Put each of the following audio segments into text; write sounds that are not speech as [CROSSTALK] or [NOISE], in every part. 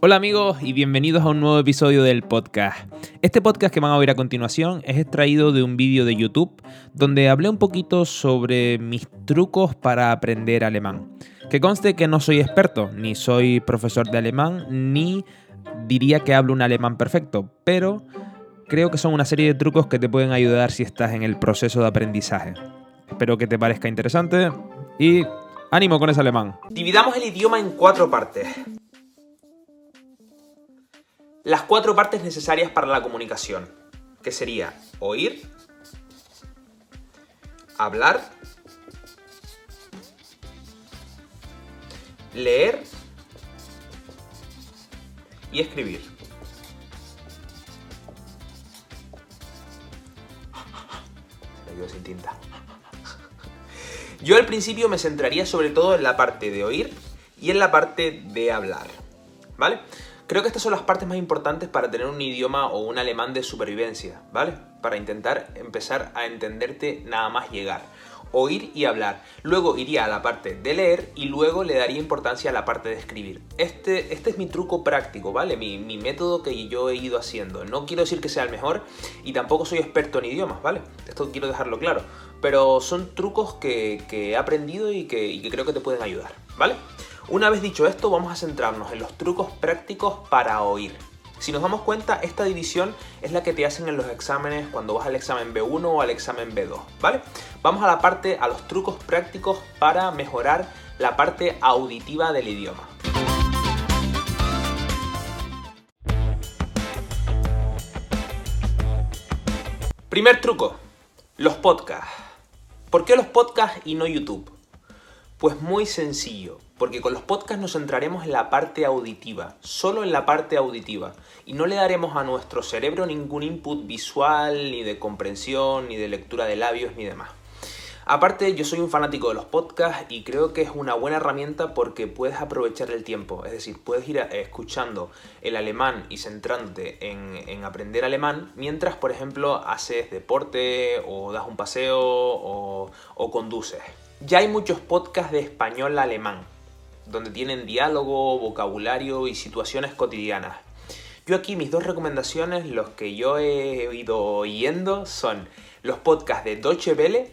Hola amigos y bienvenidos a un nuevo episodio del podcast. Este podcast que van a oír a continuación es extraído de un vídeo de YouTube donde hablé un poquito sobre mis trucos para aprender alemán. Que conste que no soy experto, ni soy profesor de alemán, ni diría que hablo un alemán perfecto, pero creo que son una serie de trucos que te pueden ayudar si estás en el proceso de aprendizaje. Espero que te parezca interesante y ánimo con ese alemán. Dividamos el idioma en cuatro partes las cuatro partes necesarias para la comunicación, que sería oír, hablar, leer y escribir. Me sin tinta. Yo al principio me centraría sobre todo en la parte de oír y en la parte de hablar, ¿vale? Creo que estas son las partes más importantes para tener un idioma o un alemán de supervivencia, ¿vale? Para intentar empezar a entenderte nada más llegar. Oír y hablar. Luego iría a la parte de leer y luego le daría importancia a la parte de escribir. Este, este es mi truco práctico, ¿vale? Mi, método que yo he ido haciendo. No quiero decir que sea el mejor y tampoco soy experto en idiomas, ¿vale? Esto quiero dejarlo claro. Pero son trucos que, he aprendido y que, y que creo que te pueden ayudar, ¿vale? Una vez dicho esto, vamos a centrarnos en los trucos prácticos para oír. Si nos damos cuenta, esta división es la que te hacen en los exámenes cuando vas al examen B1 o al examen B2, ¿vale? Vamos a la parte, a los trucos prácticos para mejorar la parte auditiva del idioma. Primer truco, los podcasts. ¿Por qué los podcasts y no YouTube? Pues muy sencillo, porque con los podcasts nos centraremos en la parte auditiva, solo en la parte auditiva, y no le daremos a nuestro cerebro ningún input visual, ni de comprensión, ni de lectura de labios, ni demás. Aparte, yo soy un fanático de los podcasts y creo que es una buena herramienta porque puedes aprovechar el tiempo. Es decir, puedes ir escuchando el alemán y centrándote en, aprender alemán mientras, por ejemplo, haces deporte o das un paseo o, o conduces. Ya hay muchos podcasts de español alemán, donde tienen diálogo, vocabulario y situaciones cotidianas. Yo aquí mis dos recomendaciones, los que yo he ido oyendo, son los podcasts de Deutsche Welle,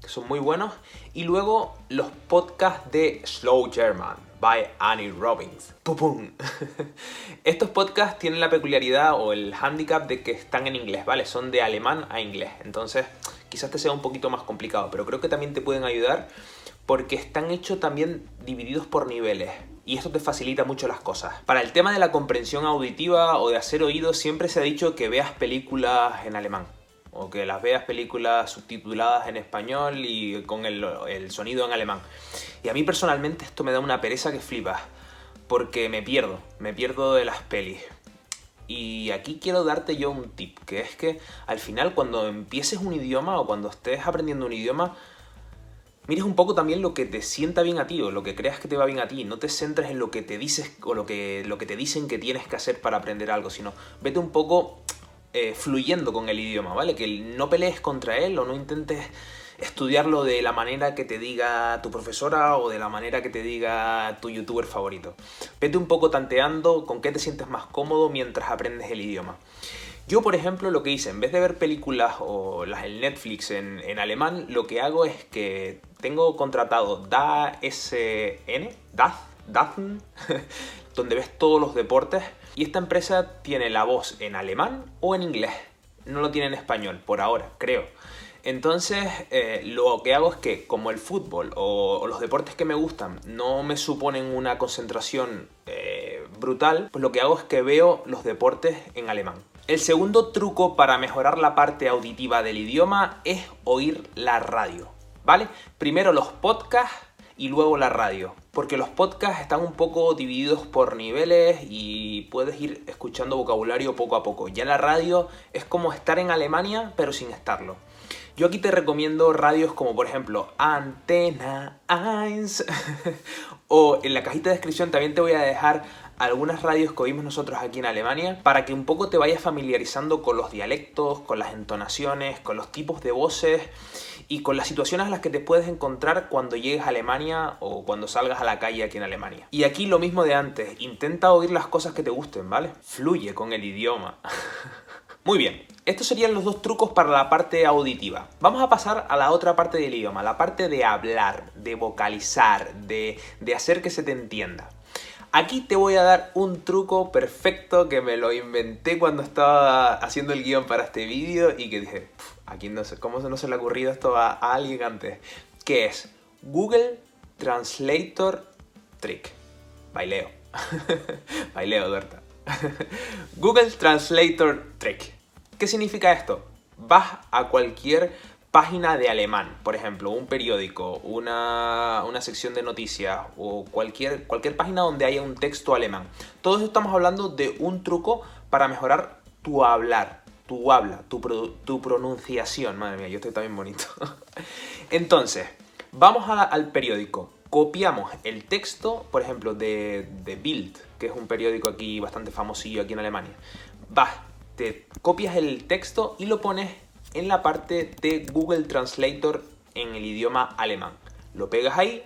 que son muy buenos, y luego los podcasts de Slow German, by Annie Robbins. ¡Pum, [LAUGHS] Estos podcasts tienen la peculiaridad o el handicap de que están en inglés, ¿vale? Son de alemán a inglés. Entonces, quizás te sea un poquito más complicado, pero creo que también te pueden ayudar porque están hechos también divididos por niveles y esto te facilita mucho las cosas. Para el tema de la comprensión auditiva o de hacer oídos siempre se ha dicho que veas películas en alemán o que las veas películas subtituladas en español y con el, el sonido en alemán. Y a mí personalmente esto me da una pereza que flipas porque me pierdo, me pierdo de las pelis. Y aquí quiero darte yo un tip, que es que al final cuando empieces un idioma o cuando estés aprendiendo un idioma, mires un poco también lo que te sienta bien a ti o lo que creas que te va bien a ti. No te centres en lo que te dices o lo que, te dicen que tienes que hacer para aprender algo, sino vete un poco eh, fluyendo con el idioma, ¿vale? Que no pelees contra él o no intentes estudiarlo de la manera que te diga tu profesora o de la manera que te diga tu youtuber favorito. Vete un poco tanteando con qué te sientes más cómodo mientras aprendes el idioma. Yo, por ejemplo, lo que hice, en vez de ver películas o las en Netflix en, alemán, lo que hago es que tengo contratado DASN, DAZ, DAZN, [LAUGHS] donde ves todos los deportes, y esta empresa tiene la voz en alemán o en inglés. No lo tiene en español, por ahora, creo. Entonces, eh, lo que hago es que, como el fútbol o, los deportes que me gustan no me suponen una concentración eh, brutal, pues lo que hago es que veo los deportes en alemán. El segundo truco para mejorar la parte auditiva del idioma es oír la radio, ¿vale? Primero los podcasts y luego la radio, porque los podcasts están un poco divididos por niveles y puedes ir escuchando vocabulario poco a poco. Ya la radio es como estar en Alemania pero sin estarlo. Yo aquí te recomiendo radios como por ejemplo Antena 1 [LAUGHS] o en la cajita de descripción también te voy a dejar algunas radios que oímos nosotros aquí en Alemania para que un poco te vayas familiarizando con los dialectos, con las entonaciones, con los tipos de voces y con las situaciones a las que te puedes encontrar cuando llegues a Alemania o cuando salgas a la calle aquí en Alemania. Y aquí lo mismo de antes, intenta oír las cosas que te gusten, ¿vale? Fluye con el idioma. [LAUGHS] Muy bien, estos serían los dos trucos para la parte auditiva. Vamos a pasar a la otra parte del idioma, la parte de hablar, de vocalizar, de, de hacer que se te entienda. Aquí te voy a dar un truco perfecto que me lo inventé cuando estaba haciendo el guion para este vídeo y que dije, aquí no sé, ¿cómo no se le ha ocurrido esto a, alguien antes? Que es Google Translator Trick. Baileo. [LAUGHS] Baileo, Duerta. [LAUGHS] Google Translator Trick. ¿Qué significa esto? Vas a cualquier página de alemán, por ejemplo, un periódico, una, una, sección de noticias o cualquier, cualquier página donde haya un texto alemán. Todos estamos hablando de un truco para mejorar tu hablar, tu habla, tu, tu pronunciación. Madre mía, yo estoy también bonito. [LAUGHS] Entonces, vamos al periódico. Copiamos el texto, por ejemplo, de, de Bild, que es un periódico aquí bastante famosillo aquí en Alemania. Vas, te copias el texto y lo pones en la parte de Google Translator en el idioma alemán. Lo pegas ahí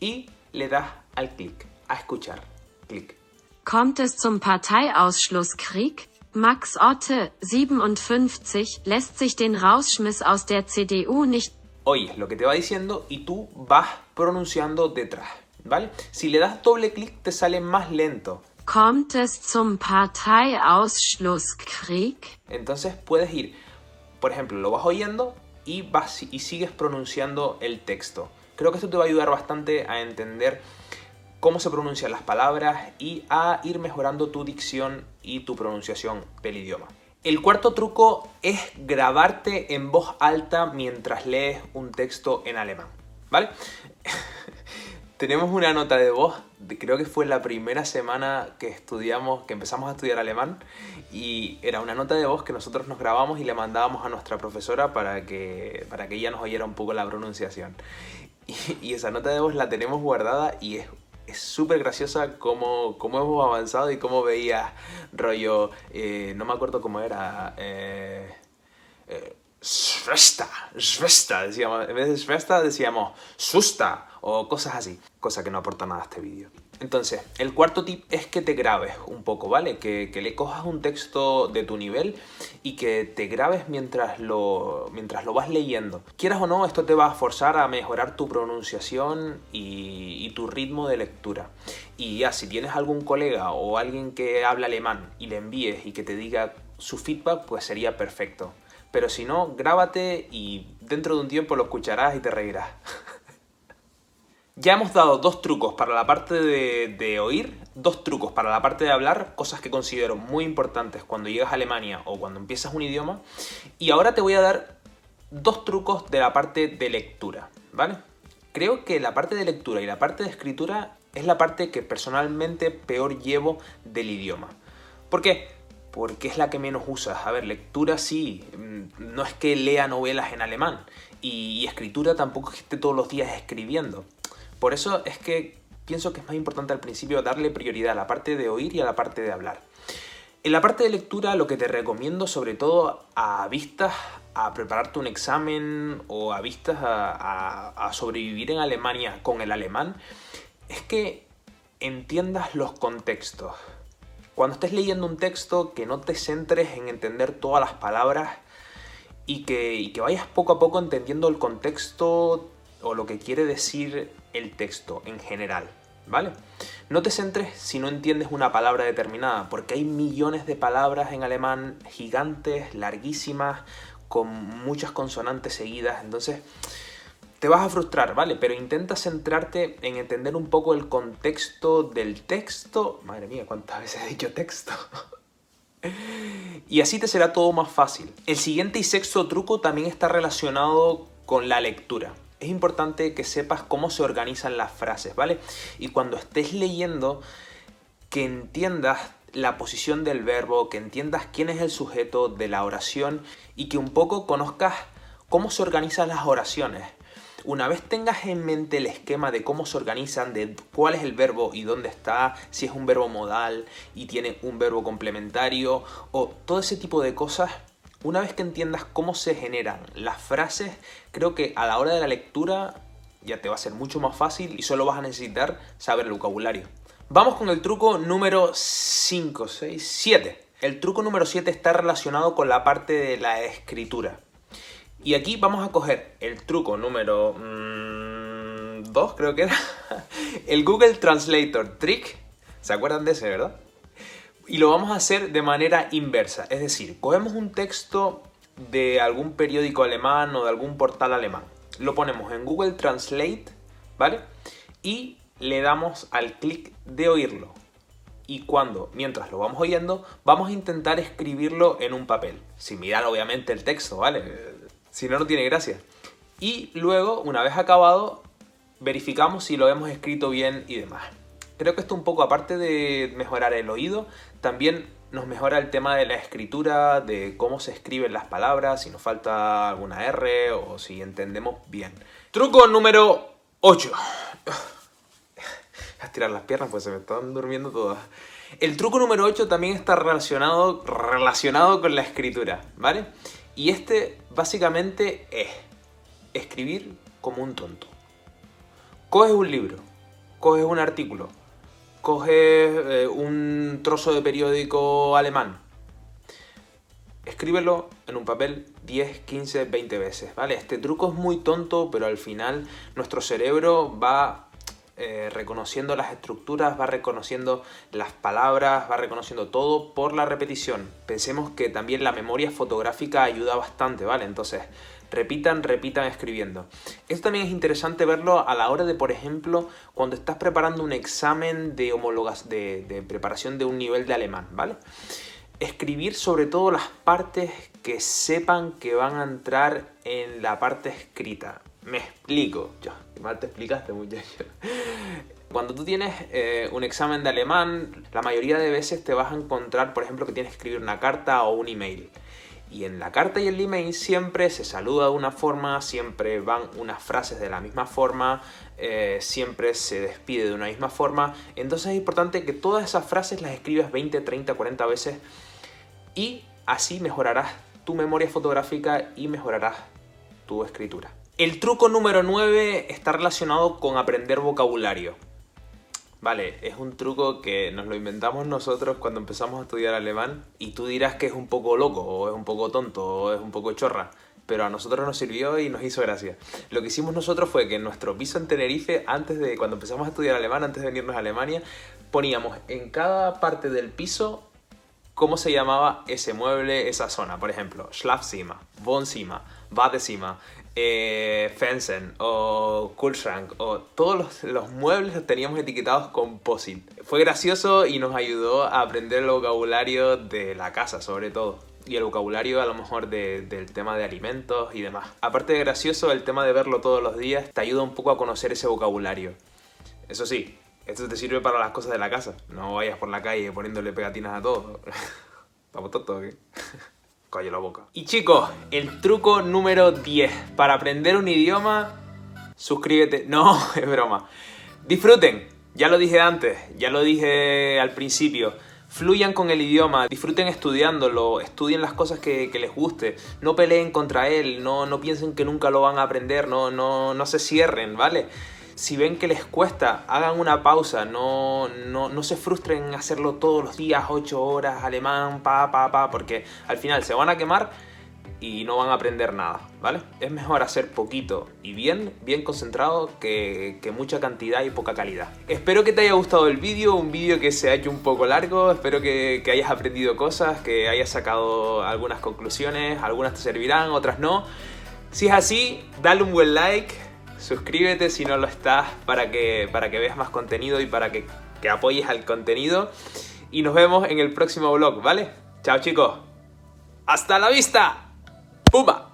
y le das al clic, a escuchar. Clic. Kommt es zum Parteiausschlusskrieg? Max Otte, 57, lässt sich den Rausschmiss aus der CDU nicht. Oyes lo que te va diciendo y tú vas pronunciando detrás, ¿vale? Si le das doble clic te sale más lento. Kommt es zum Parteiausschlusskrieg? Entonces puedes ir, por ejemplo, lo vas oyendo y, vas, y sigues pronunciando el texto. Creo que esto te va a ayudar bastante a entender cómo se pronuncian las palabras y a ir mejorando tu dicción y tu pronunciación del idioma. El cuarto truco es grabarte en voz alta mientras lees un texto en alemán, ¿vale? [LAUGHS] Tenemos una nota de voz, creo que fue la primera semana que estudiamos, que empezamos a estudiar alemán, y era una nota de voz que nosotros nos grabamos y le mandábamos a nuestra profesora para que, para que ella nos oyera un poco la pronunciación. [LAUGHS] Y, esa nota de voz la tenemos guardada y es es súper graciosa cómo, cómo, hemos avanzado y cómo veía rollo, eh, no me acuerdo cómo era, eh, eh, Svesta, decíamos, en vez de Svesta decíamos Susta o cosas así, cosa que no aporta nada a este vídeo. Entonces, el cuarto tip es que te grabes un poco, ¿vale? Que, que, le cojas un texto de tu nivel y que te grabes mientras lo, mientras lo vas leyendo. Quieras o no, esto te va a forzar a mejorar tu pronunciación y, y tu ritmo de lectura. Y ya, si tienes algún colega o alguien que habla alemán y le envíes y que te diga su feedback, pues sería perfecto. Pero si no, grábate y dentro de un tiempo lo escucharás y te reirás. [LAUGHS] Ya hemos dado dos trucos para la parte de, oír, dos trucos para la parte de hablar, cosas que considero muy importantes cuando llegas a Alemania o cuando empiezas un idioma. Y ahora te voy a dar dos trucos de la parte de lectura, ¿vale? Creo que la parte de lectura y la parte de escritura es la parte que personalmente peor llevo del idioma. ¿Por qué? Porque es la que menos usas. A ver, lectura sí, no es que lea novelas en alemán. Y, escritura tampoco es que esté todos los días escribiendo. Por eso es que pienso que es más importante al principio darle prioridad a la parte de oír y a la parte de hablar. En la parte de lectura lo que te recomiendo sobre todo a vistas a prepararte un examen o a vistas a sobrevivir en Alemania con el alemán es que entiendas los contextos. Cuando estés leyendo un texto que no te centres en entender todas las palabras y que, vayas poco a poco entendiendo el contexto o lo que quiere decir el texto en general, ¿vale? No te centres si no entiendes una palabra determinada, porque hay millones de palabras en alemán gigantes, larguísimas, con muchas consonantes seguidas, entonces te vas a frustrar, ¿vale? Pero intenta centrarte en entender un poco el contexto del texto. Madre mía, cuántas veces he dicho texto. [LAUGHS] y así te será todo más fácil. El siguiente y sexto truco también está relacionado con la lectura es importante que sepas cómo se organizan las frases, ¿vale? Y cuando estés leyendo, que entiendas la posición del verbo, que entiendas quién es el sujeto de la oración y que un poco conozcas cómo se organizan las oraciones. Una vez tengas en mente el esquema de cómo se organizan, de cuál es el verbo y dónde está, si es un verbo modal y tiene un verbo complementario o todo ese tipo de cosas, Una vez que entiendas cómo se generan las frases, creo que a la hora de la lectura ya te va a ser mucho más fácil y solo vas a necesitar saber el vocabulario. Vamos con el truco número 5, 6, 7. El truco número 7 está relacionado con la parte de la escritura. Y aquí vamos a coger el truco número 2, mm, creo que era. [LAUGHS] el Google Translator Trick. ¿Se acuerdan de ese, verdad? Y lo vamos a hacer de manera inversa. Es decir, cogemos un texto de algún periódico alemán o de algún portal alemán. Lo ponemos en Google Translate, ¿vale? Y le damos al clic de oírlo. Y cuando, mientras lo vamos oyendo, vamos a intentar escribirlo en un papel. Sin mirar obviamente el texto, ¿vale? Si no, no tiene gracia. Y luego, una vez acabado, verificamos si lo hemos escrito bien y demás. Creo que esto un poco, aparte de mejorar el oído, también nos mejora el tema de la escritura, de cómo se escriben las palabras, si nos falta alguna R o si entendemos bien. Truco número 8. A estirar las piernas, pues se me están durmiendo todas. El truco número 8 también está relacionado, relacionado con la escritura, ¿vale? Y este básicamente es escribir como un tonto. Coges un libro, coges un artículo, coges eh, un trozo de periódico alemán, escríbelo en un papel 10, 15, 20 veces, ¿vale? Este truco es muy tonto, pero al final nuestro cerebro va eh, reconociendo las estructuras, va reconociendo las palabras, va reconociendo todo por la repetición. Pensemos que también la memoria fotográfica ayuda bastante, ¿vale? Entonces, repitan, repitan escribiendo. Esto también es interesante verlo a la hora de, por ejemplo, cuando estás preparando un examen de homologas, de, de preparación de un nivel de alemán, ¿vale? Escribir sobre todo las partes que sepan que van a entrar en la parte escrita. Me explico. Yo, mal te explicaste, muchacho. Cuando tú tienes eh, un examen de alemán, la mayoría de veces te vas a encontrar, por ejemplo, que tienes que escribir una carta o un email. Y en la carta y el email siempre se saluda de una forma, siempre van unas frases de la misma forma, eh, siempre se despide de una misma forma. Entonces es importante que todas esas frases las escribas 20, 30, 40 veces y así mejorarás tu memoria fotográfica y mejorarás tu escritura. El truco número 9 está relacionado con aprender vocabulario. Vale, es un truco que nos lo inventamos nosotros cuando empezamos a estudiar alemán y tú dirás que es un poco loco o es un poco tonto o es un poco chorra, pero a nosotros nos sirvió y nos hizo gracia. Lo que hicimos nosotros fue que en nuestro piso en Tenerife, antes de cuando empezamos a estudiar alemán, antes de venirnos a Alemania, poníamos en cada parte del piso cómo se llamaba ese mueble, esa zona. Por ejemplo, Schlafzimmer, Wohnzimmer, Badezimmer, eh, Fensen o Kühlschrank o todos los, muebles los teníamos etiquetados con. Fue gracioso y nos ayudó a aprender el vocabulario de la casa sobre todo. Y el vocabulario a lo mejor del tema de alimentos y demás. Aparte de gracioso, el tema de verlo todos los días te ayuda un poco a conocer ese vocabulario. Eso sí, esto te sirve para las cosas de la casa. No vayas por la calle poniéndole pegatinas a todo. Vamos todo, ¿qué? Calle la boca. Y chicos, el truco número 10. Para aprender un idioma, suscríbete. No, [LAUGHS] es broma. Disfruten. Ya lo dije antes, ya lo dije al principio. Fluyan con el idioma, disfruten estudiándolo, estudien las cosas que, les guste, no peleen contra él, no, no piensen que nunca lo van a aprender, no, no, no se cierren, ¿vale? Si ven que les cuesta, hagan una pausa, no, no, se frustren en hacerlo todos los días, 8 horas, alemán, pa, pa, pa, porque al final se van a quemar y no van a aprender nada, ¿vale? Es mejor hacer poquito y bien, bien concentrado que, mucha cantidad y poca calidad. Espero que te haya gustado el vídeo, un vídeo que se ha hecho un poco largo, espero que, que hayas aprendido cosas, que hayas sacado algunas conclusiones, algunas te servirán, otras no. Si es así, dale un buen like, suscríbete si no lo estás para que, para que veas más contenido y para que, que apoyes al contenido. Y nos vemos en el próximo vlog, ¿vale? Chao chicos. Hasta la vista. ¡Pumba!